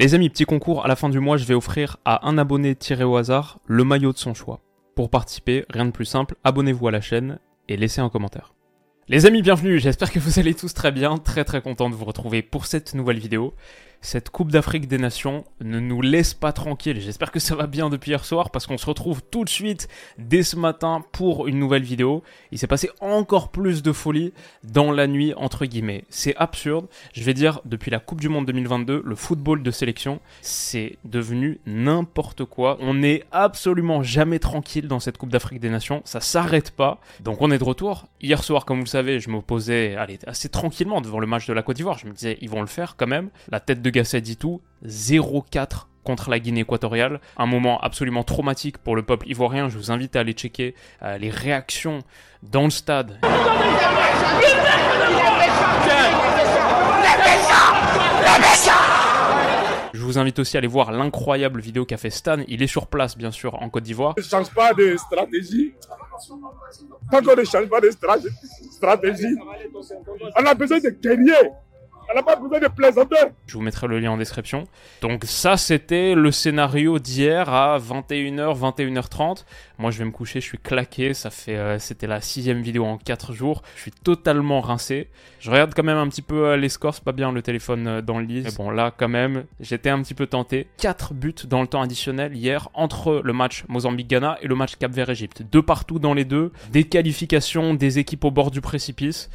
Les amis, petit concours, à la fin du mois, je vais offrir à un abonné tiré au hasard le maillot de son choix. Pour participer, rien de plus simple, abonnez-vous à la chaîne et laissez un commentaire. Les amis, bienvenue, j'espère que vous allez tous très bien, très très content de vous retrouver pour cette nouvelle vidéo cette Coupe d'Afrique des Nations ne nous laisse pas tranquilles. J'espère que ça va bien depuis hier soir parce qu'on se retrouve tout de suite dès ce matin pour une nouvelle vidéo. Il s'est passé encore plus de folie dans la nuit entre guillemets. C'est absurde. Je vais dire depuis la Coupe du Monde 2022, le football de sélection, c'est devenu n'importe quoi. On n'est absolument jamais tranquille dans cette Coupe d'Afrique des Nations. Ça s'arrête pas. Donc on est de retour. Hier soir, comme vous le savez, je m'opposais assez tranquillement devant le match de la Côte d'Ivoire. Je me disais, ils vont le faire quand même. La tête de de tout 0-4 contre la Guinée équatoriale. Un moment absolument traumatique pour le peuple ivoirien. Je vous invite à aller checker euh, les réactions dans le stade. Je vous invite aussi à aller voir l'incroyable vidéo qu'a fait Stan. Il est sur place, bien sûr, en Côte d'Ivoire. Qu'on ne change pas de stratégie, on a besoin de gagner. Je vous mettrai le lien en description. Donc ça, c'était le scénario d'hier à 21h, 21h30. Moi, je vais me coucher, je suis claqué. Ça fait, euh, c'était la sixième vidéo en 4 jours. Je suis totalement rincé. Je regarde quand même un petit peu euh, les scores, c'est pas bien le téléphone euh, dans le lit. Mais bon, là, quand même, j'étais un petit peu tenté. 4 buts dans le temps additionnel hier entre le match Mozambique-Ghana et le match Cap-Vert-Égypte. Deux partout dans les deux. Des qualifications des équipes au bord du précipice.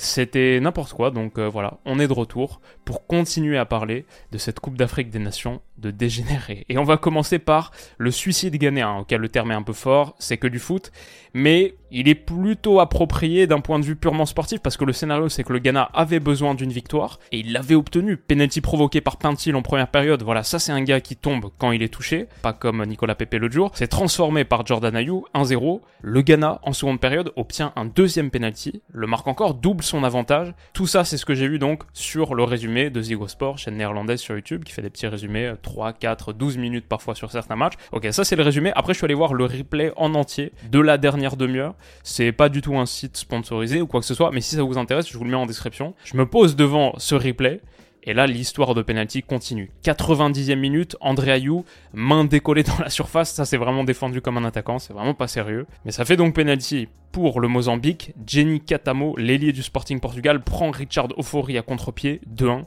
C'était n'importe quoi, donc euh, voilà, on est de retour pour continuer à parler de cette Coupe d'Afrique des Nations de dégénérer. Et on va commencer par le suicide ghanéen, auquel le terme est un peu fort, c'est que du foot, mais il est plutôt approprié d'un point de vue purement sportif, parce que le scénario c'est que le Ghana avait besoin d'une victoire, et il l'avait obtenu. Penalty provoqué par Pintil en première période, voilà, ça c'est un gars qui tombe quand il est touché, pas comme Nicolas Pepe le jour. C'est transformé par Jordan Ayou, 1-0. Le Ghana, en seconde période, obtient un deuxième penalty, le marque encore, double son avantage. Tout ça c'est ce que j'ai vu donc sur le résumé de Zigo Sport, chaîne néerlandaise sur YouTube, qui fait des petits résumés 3, 4, 12 minutes parfois sur certains matchs. Ok, ça c'est le résumé. Après, je suis allé voir le replay en entier de la dernière demi-heure. C'est pas du tout un site sponsorisé ou quoi que ce soit, mais si ça vous intéresse, je vous le mets en description. Je me pose devant ce replay. Et là, l'histoire de penalty continue. 90e minute, André Ayou, main décollée dans la surface. Ça, c'est vraiment défendu comme un attaquant. C'est vraiment pas sérieux. Mais ça fait donc penalty pour le Mozambique. Jenny Katamo, l'ailier du Sporting Portugal, prend Richard Ofori à contre-pied. 2-1.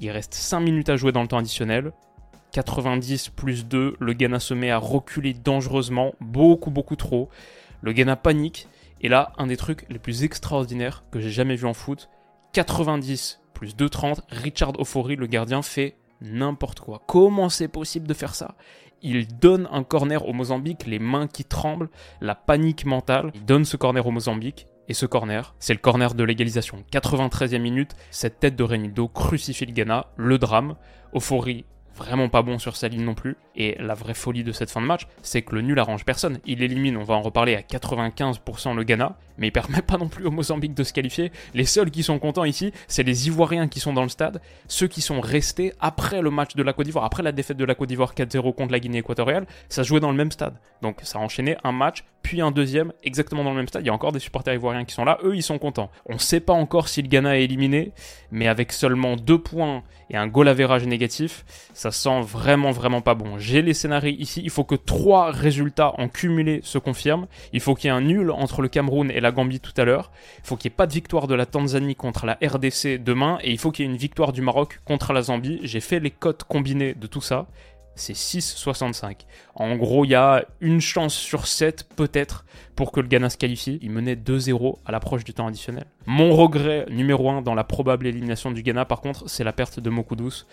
Il reste 5 minutes à jouer dans le temps additionnel. 90 plus 2, le Ghana se met à reculer dangereusement, beaucoup beaucoup trop. Le Ghana panique, et là, un des trucs les plus extraordinaires que j'ai jamais vu en foot, 90 plus 2,30, Richard Ofori, le gardien, fait n'importe quoi. Comment c'est possible de faire ça? Il donne un corner au Mozambique, les mains qui tremblent, la panique mentale. Il donne ce corner au Mozambique. Et ce corner, c'est le corner de l'égalisation. 93e minute, cette tête de Renildo crucifie le Ghana, le drame. Euphorie vraiment pas bon sur sa ligne non plus. Et la vraie folie de cette fin de match, c'est que le nul arrange personne. Il élimine, on va en reparler, à 95% le Ghana, mais il permet pas non plus au Mozambique de se qualifier. Les seuls qui sont contents ici, c'est les Ivoiriens qui sont dans le stade, ceux qui sont restés après le match de la Côte d'Ivoire, après la défaite de la Côte d'Ivoire 4-0 contre la Guinée équatoriale, ça jouait dans le même stade. Donc ça a enchaîné un match, puis un deuxième, exactement dans le même stade. Il y a encore des supporters ivoiriens qui sont là, eux ils sont contents. On sait pas encore si le Ghana est éliminé, mais avec seulement deux points et un goal average négatif, ça sent vraiment vraiment pas bon. J'ai les scénarios ici, il faut que trois résultats en cumulé se confirment. Il faut qu'il y ait un nul entre le Cameroun et la Gambie tout à l'heure. Il faut qu'il n'y ait pas de victoire de la Tanzanie contre la RDC demain. Et il faut qu'il y ait une victoire du Maroc contre la Zambie. J'ai fait les cotes combinés de tout ça. C'est 6,65. En gros, il y a une chance sur 7 peut-être pour que le Ghana se qualifie. Il menait 2-0 à l'approche du temps additionnel. Mon regret numéro 1 dans la probable élimination du Ghana, par contre, c'est la perte de Mokudus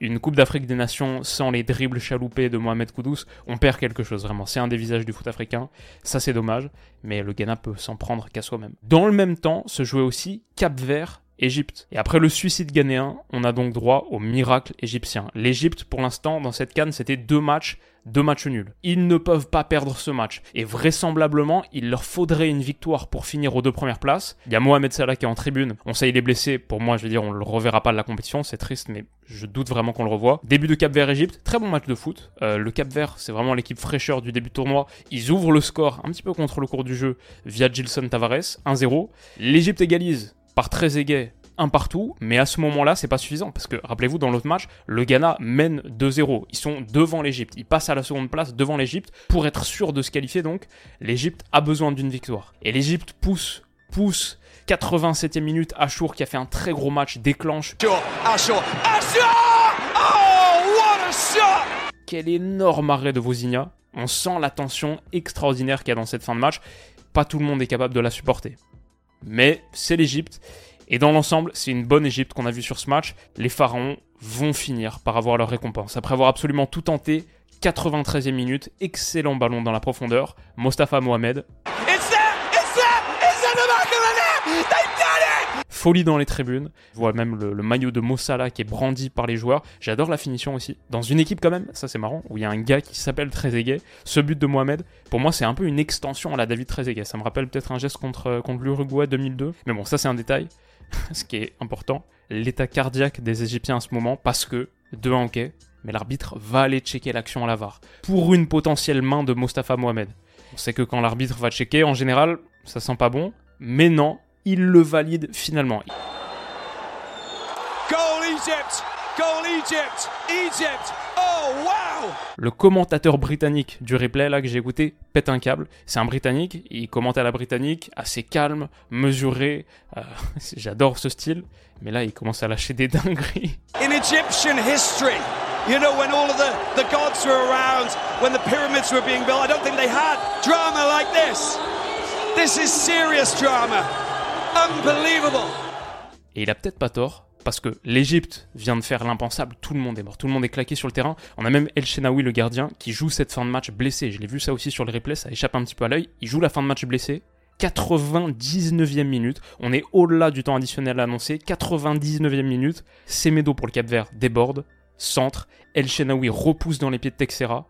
une Coupe d'Afrique des Nations sans les dribbles chaloupés de Mohamed Koudous, on perd quelque chose vraiment. C'est un des visages du foot africain. Ça, c'est dommage, mais le Ghana peut s'en prendre qu'à soi-même. Dans le même temps, se jouait aussi Cap Vert Égypte. Et après le suicide ghanéen, on a donc droit au miracle égyptien. L'Égypte, pour l'instant, dans cette canne, c'était deux matchs, deux matchs nuls. Ils ne peuvent pas perdre ce match. Et vraisemblablement, il leur faudrait une victoire pour finir aux deux premières places. Il y a Mohamed Salah qui est en tribune. On sait il est blessé. Pour moi, je veux dire, on le reverra pas de la compétition. C'est triste, mais je doute vraiment qu'on le revoie. Début de Cap Vert Égypte, très bon match de foot. Euh, le Cap Vert, c'est vraiment l'équipe fraîcheur du début de tournoi. Ils ouvrent le score un petit peu contre le cours du jeu via Gilson Tavares, 1-0. L'Égypte égalise par très égay un partout, mais à ce moment-là, c'est pas suffisant parce que rappelez-vous dans l'autre match, le Ghana mène 2-0. Ils sont devant l'Égypte, ils passent à la seconde place devant l'Égypte pour être sûr de se qualifier donc. L'Égypte a besoin d'une victoire et l'Égypte pousse, pousse. 87e minute, Achour qui a fait un très gros match déclenche. Achour, Oh, what a shot Quel énorme arrêt de Vozinha. On sent la tension extraordinaire qu'il y a dans cette fin de match. Pas tout le monde est capable de la supporter. Mais c'est l'Égypte et dans l'ensemble, c'est une bonne Égypte qu'on a vue sur ce match. Les Pharaons vont finir par avoir leur récompense. Après avoir absolument tout tenté, 93e minute, excellent ballon dans la profondeur, Mostafa Mohamed. Folie dans les tribunes. Je vois même le, maillot de Mossala qui est brandi par les joueurs. J'adore la finition aussi. Dans une équipe quand même, ça c'est marrant, où il y a un gars qui s'appelle Trezeguet. Ce but de Mohamed, pour moi c'est un peu une extension à la David Trezeguet. Ça me rappelle peut-être un geste contre, contre l'Uruguay 2002. Mais bon, ça c'est un détail. ce qui est important, l'état cardiaque des Égyptiens à ce moment, parce que, de hockey, mais l'arbitre va aller checker l'action à la VAR, pour une potentielle main de Mostafa Mohamed. On sait que quand l'arbitre va checker, en général, ça sent pas bon, mais non, il le valide finalement. Goal Egypt Goal Egypt Egypt Oh wow Le commentateur britannique du replay là que j'ai écouté pète un câble. C'est un britannique, il commente à la britannique, assez calme, mesuré. Euh, j'adore ce style, mais là il commence à lâcher des dingueries. In Egyptian history, you know when all of the, the gods were around, when the pyramids were being built, I don't think they had drama like this. This is serious drama. Unbelievable. Et il a peut-être pas tort, parce que l'Égypte vient de faire l'impensable, tout le monde est mort, tout le monde est claqué sur le terrain. On a même El Shenaoui, le gardien, qui joue cette fin de match blessé. Je l'ai vu ça aussi sur le replay, ça échappe un petit peu à l'œil. Il joue la fin de match blessé. 99e minute, on est au-delà du temps additionnel annoncé, 99e minute, Semedo pour le Cap Vert déborde, centre, El Shenaoui repousse dans les pieds de Texera.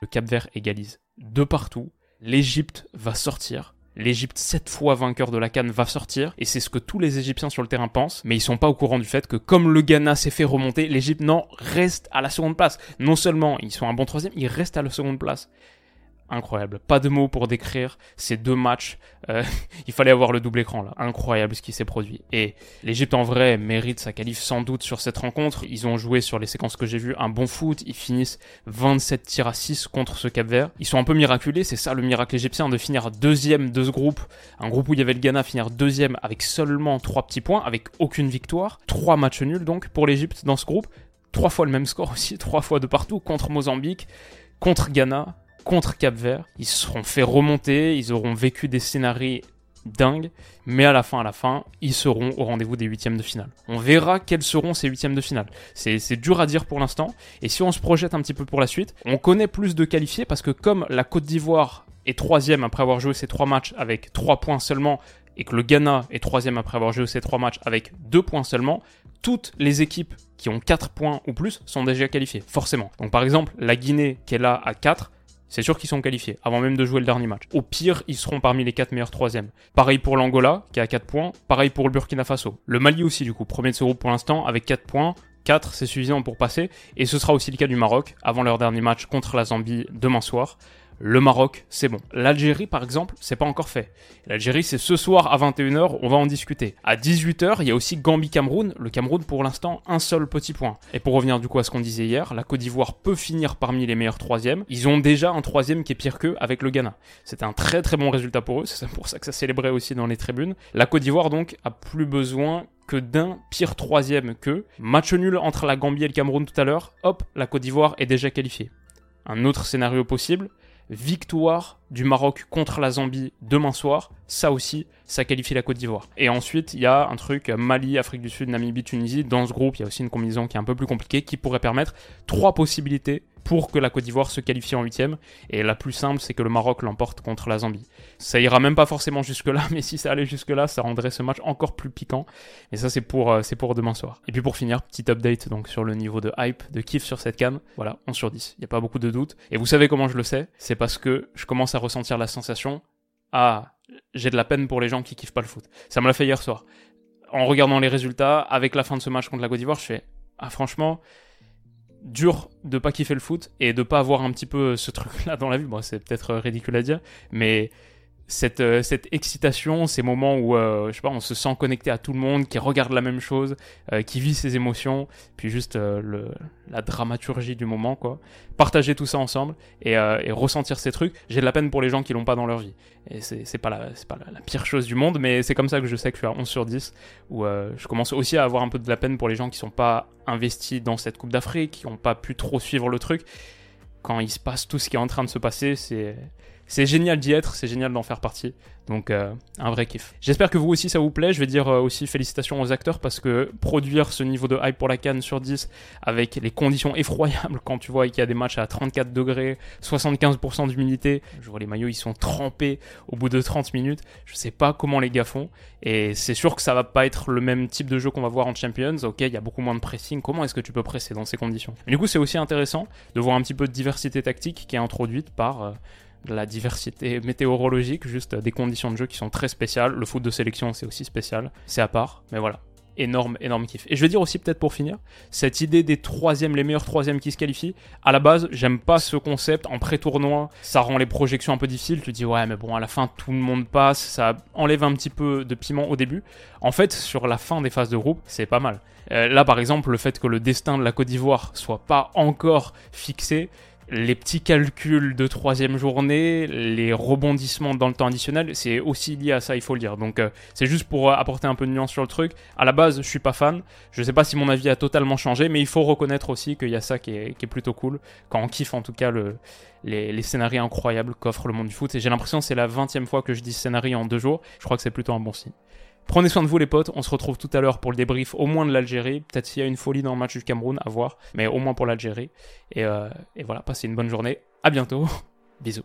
Le Cap Vert égalise de partout, l'Égypte va sortir, L'Égypte, sept fois vainqueur de la Cannes, va sortir, et c'est ce que tous les Égyptiens sur le terrain pensent, mais ils sont pas au courant du fait que comme le Ghana s'est fait remonter, l'Égypte, non, reste à la seconde place. Non seulement ils sont un bon troisième, ils restent à la seconde place incroyable. Pas de mots pour décrire ces deux matchs. Euh, il fallait avoir le double écran là. Incroyable ce qui s'est produit. Et l'Égypte en vrai mérite sa qualif sans doute sur cette rencontre. Ils ont joué sur les séquences que j'ai vues un bon foot. Ils finissent 27 tirs à 6 contre ce Cap Vert. Ils sont un peu miraculés. C'est ça le miracle égyptien de finir deuxième de ce groupe. Un groupe où il y avait le Ghana finir deuxième avec seulement trois petits points, avec aucune victoire. Trois matchs nuls donc pour l'Égypte dans ce groupe. Trois fois le même score aussi, trois fois de partout contre Mozambique, contre Ghana, contre Cap Vert. Ils se seront fait remonter, ils auront vécu des scénarios dingues, mais à la fin, à la fin, ils seront au rendez-vous des huitièmes de finale. On verra quels seront ces huitièmes de finale. C'est dur à dire pour l'instant, et si on se projette un petit peu pour la suite, on connaît plus de qualifiés parce que comme la Côte d'Ivoire est troisième après avoir joué ses trois matchs avec trois points seulement, et que le Ghana est troisième après avoir joué ses trois matchs avec deux points seulement, toutes les équipes qui ont 4 points ou plus sont déjà qualifiées, forcément. Donc par exemple, la Guinée qui est là à 4, c'est sûr qu'ils sont qualifiés, avant même de jouer le dernier match. Au pire, ils seront parmi les 4 meilleurs troisièmes. Pareil pour l'Angola, qui a 4 points. Pareil pour le Burkina Faso. Le Mali aussi, du coup, premier de ce groupe pour l'instant, avec 4 points. 4, c'est suffisant pour passer. Et ce sera aussi le cas du Maroc, avant leur dernier match contre la Zambie demain soir. Le Maroc, c'est bon. L'Algérie, par exemple, c'est pas encore fait. L'Algérie, c'est ce soir à 21h, on va en discuter. À 18h, il y a aussi Gambie-Cameroun. Le Cameroun, pour l'instant, un seul petit point. Et pour revenir du coup à ce qu'on disait hier, la Côte d'Ivoire peut finir parmi les meilleurs troisièmes. Ils ont déjà un troisième qui est pire qu'eux avec le Ghana. C'est un très très bon résultat pour eux. C'est pour ça que ça célébrait aussi dans les tribunes. La Côte d'Ivoire, donc, a plus besoin que d'un pire troisième qu'eux. Match nul entre la Gambie et le Cameroun tout à l'heure. Hop, la Côte d'Ivoire est déjà qualifiée. Un autre scénario possible, victoire du Maroc contre la Zambie demain soir, ça aussi, ça qualifie la Côte d'Ivoire. Et ensuite, il y a un truc Mali, Afrique du Sud, Namibie, Tunisie. Dans ce groupe, il y a aussi une combinaison qui est un peu plus compliquée qui pourrait permettre trois possibilités pour que la Côte d'Ivoire se qualifie en huitième. Et la plus simple, c'est que le Maroc l'emporte contre la Zambie. Ça ira même pas forcément jusque-là, mais si ça allait jusque-là, ça rendrait ce match encore plus piquant. Et ça, c'est pour, euh, pour demain soir. Et puis pour finir, petit update donc sur le niveau de hype, de kiff sur cette cam. Voilà, 11 sur 10. Il n'y a pas beaucoup de doutes. Et vous savez comment je le sais? C'est parce que je commence à ressentir la sensation ah, j'ai de la peine pour les gens qui kiffent pas le foot. Ça me l'a fait hier soir. En regardant les résultats, avec la fin de ce match contre la Côte d'Ivoire, je fais ah franchement, dur de pas kiffer le foot et de pas avoir un petit peu ce truc-là dans la vie. C'est peut-être ridicule à dire, mais cette, euh, cette excitation, ces moments où euh, je sais pas, on se sent connecté à tout le monde, qui regarde la même chose, euh, qui vit ses émotions, puis juste la dramaturgie du moment, quoi. Partager tout ça ensemble et, et ressentir ces trucs. J'ai de la peine pour les gens qui l'ont pas dans leur vie. Et c'est pas, la, pas la, la, pire chose du monde, mais c'est comme ça que je sais que je suis à 11 sur 10, où je commence aussi à avoir un peu de la peine pour les gens qui sont pas investis dans cette Coupe d'Afrique, qui ont pas pu trop suivre le truc. Quand il se passe tout ce qui est en train de se passer, c'est c'est génial d'y être, c'est génial d'en faire partie. Donc euh, un vrai kiff. J'espère que vous aussi ça vous plaît. Je vais dire euh, aussi félicitations aux acteurs parce que produire ce niveau de hype pour la canne sur 10 avec les conditions effroyables quand tu vois qu'il y a des matchs à 34 degrés, 75% d'humidité, je vois les maillots ils sont trempés au bout de 30 minutes. Je sais pas comment les gars font et c'est sûr que ça va pas être le même type de jeu qu'on va voir en Champions. Ok, il y a beaucoup moins de pressing. Comment est-ce que tu peux presser dans ces conditions? Du coup, c'est aussi intéressant de voir un petit peu de diversité tactique qui est introduite par euh, la diversité météorologique, juste des conditions de jeu qui sont très spéciales. Le foot de sélection, c'est aussi spécial. C'est à part, mais voilà. Énorme, énorme kiff. Et je vais dire aussi, peut-être pour finir, cette idée des troisièmes, les meilleurs troisièmes qui se qualifient. À la base, j'aime pas ce concept. En pré-tournoi, ça rend les projections un peu difficiles. Tu dis, ouais, mais bon, à la fin, tout le monde passe. Ça enlève un petit peu de piment au début. En fait, sur la fin des phases de groupe, c'est pas mal. Euh, là, par exemple, le fait que le destin de la Côte d'Ivoire soit pas encore fixé, les petits calculs de troisième journée, les rebondissements dans le temps additionnel, c'est aussi lié à ça, il faut le dire. Donc euh, c'est juste pour euh, apporter un peu de nuance sur le truc. À la base, je suis pas fan. Je sais pas si mon avis a totalement changé, mais il faut reconnaître aussi qu'il y a ça qui est, plutôt cool. Quand on kiffe en tout cas les, les scénarios incroyables qu'offre le monde du foot. Et j'ai l'impression que c'est la 20 fois que je dis scénario en deux jours. Je crois que c'est plutôt un bon signe. Prenez soin de vous les potes, on se retrouve tout à l'heure pour le débrief au moins de l'Algérie. Peut-être s'il y a une folie dans le match du Cameroun, à voir, mais au moins pour l'Algérie. Et, euh, voilà, passez une bonne journée. À bientôt. Bisous.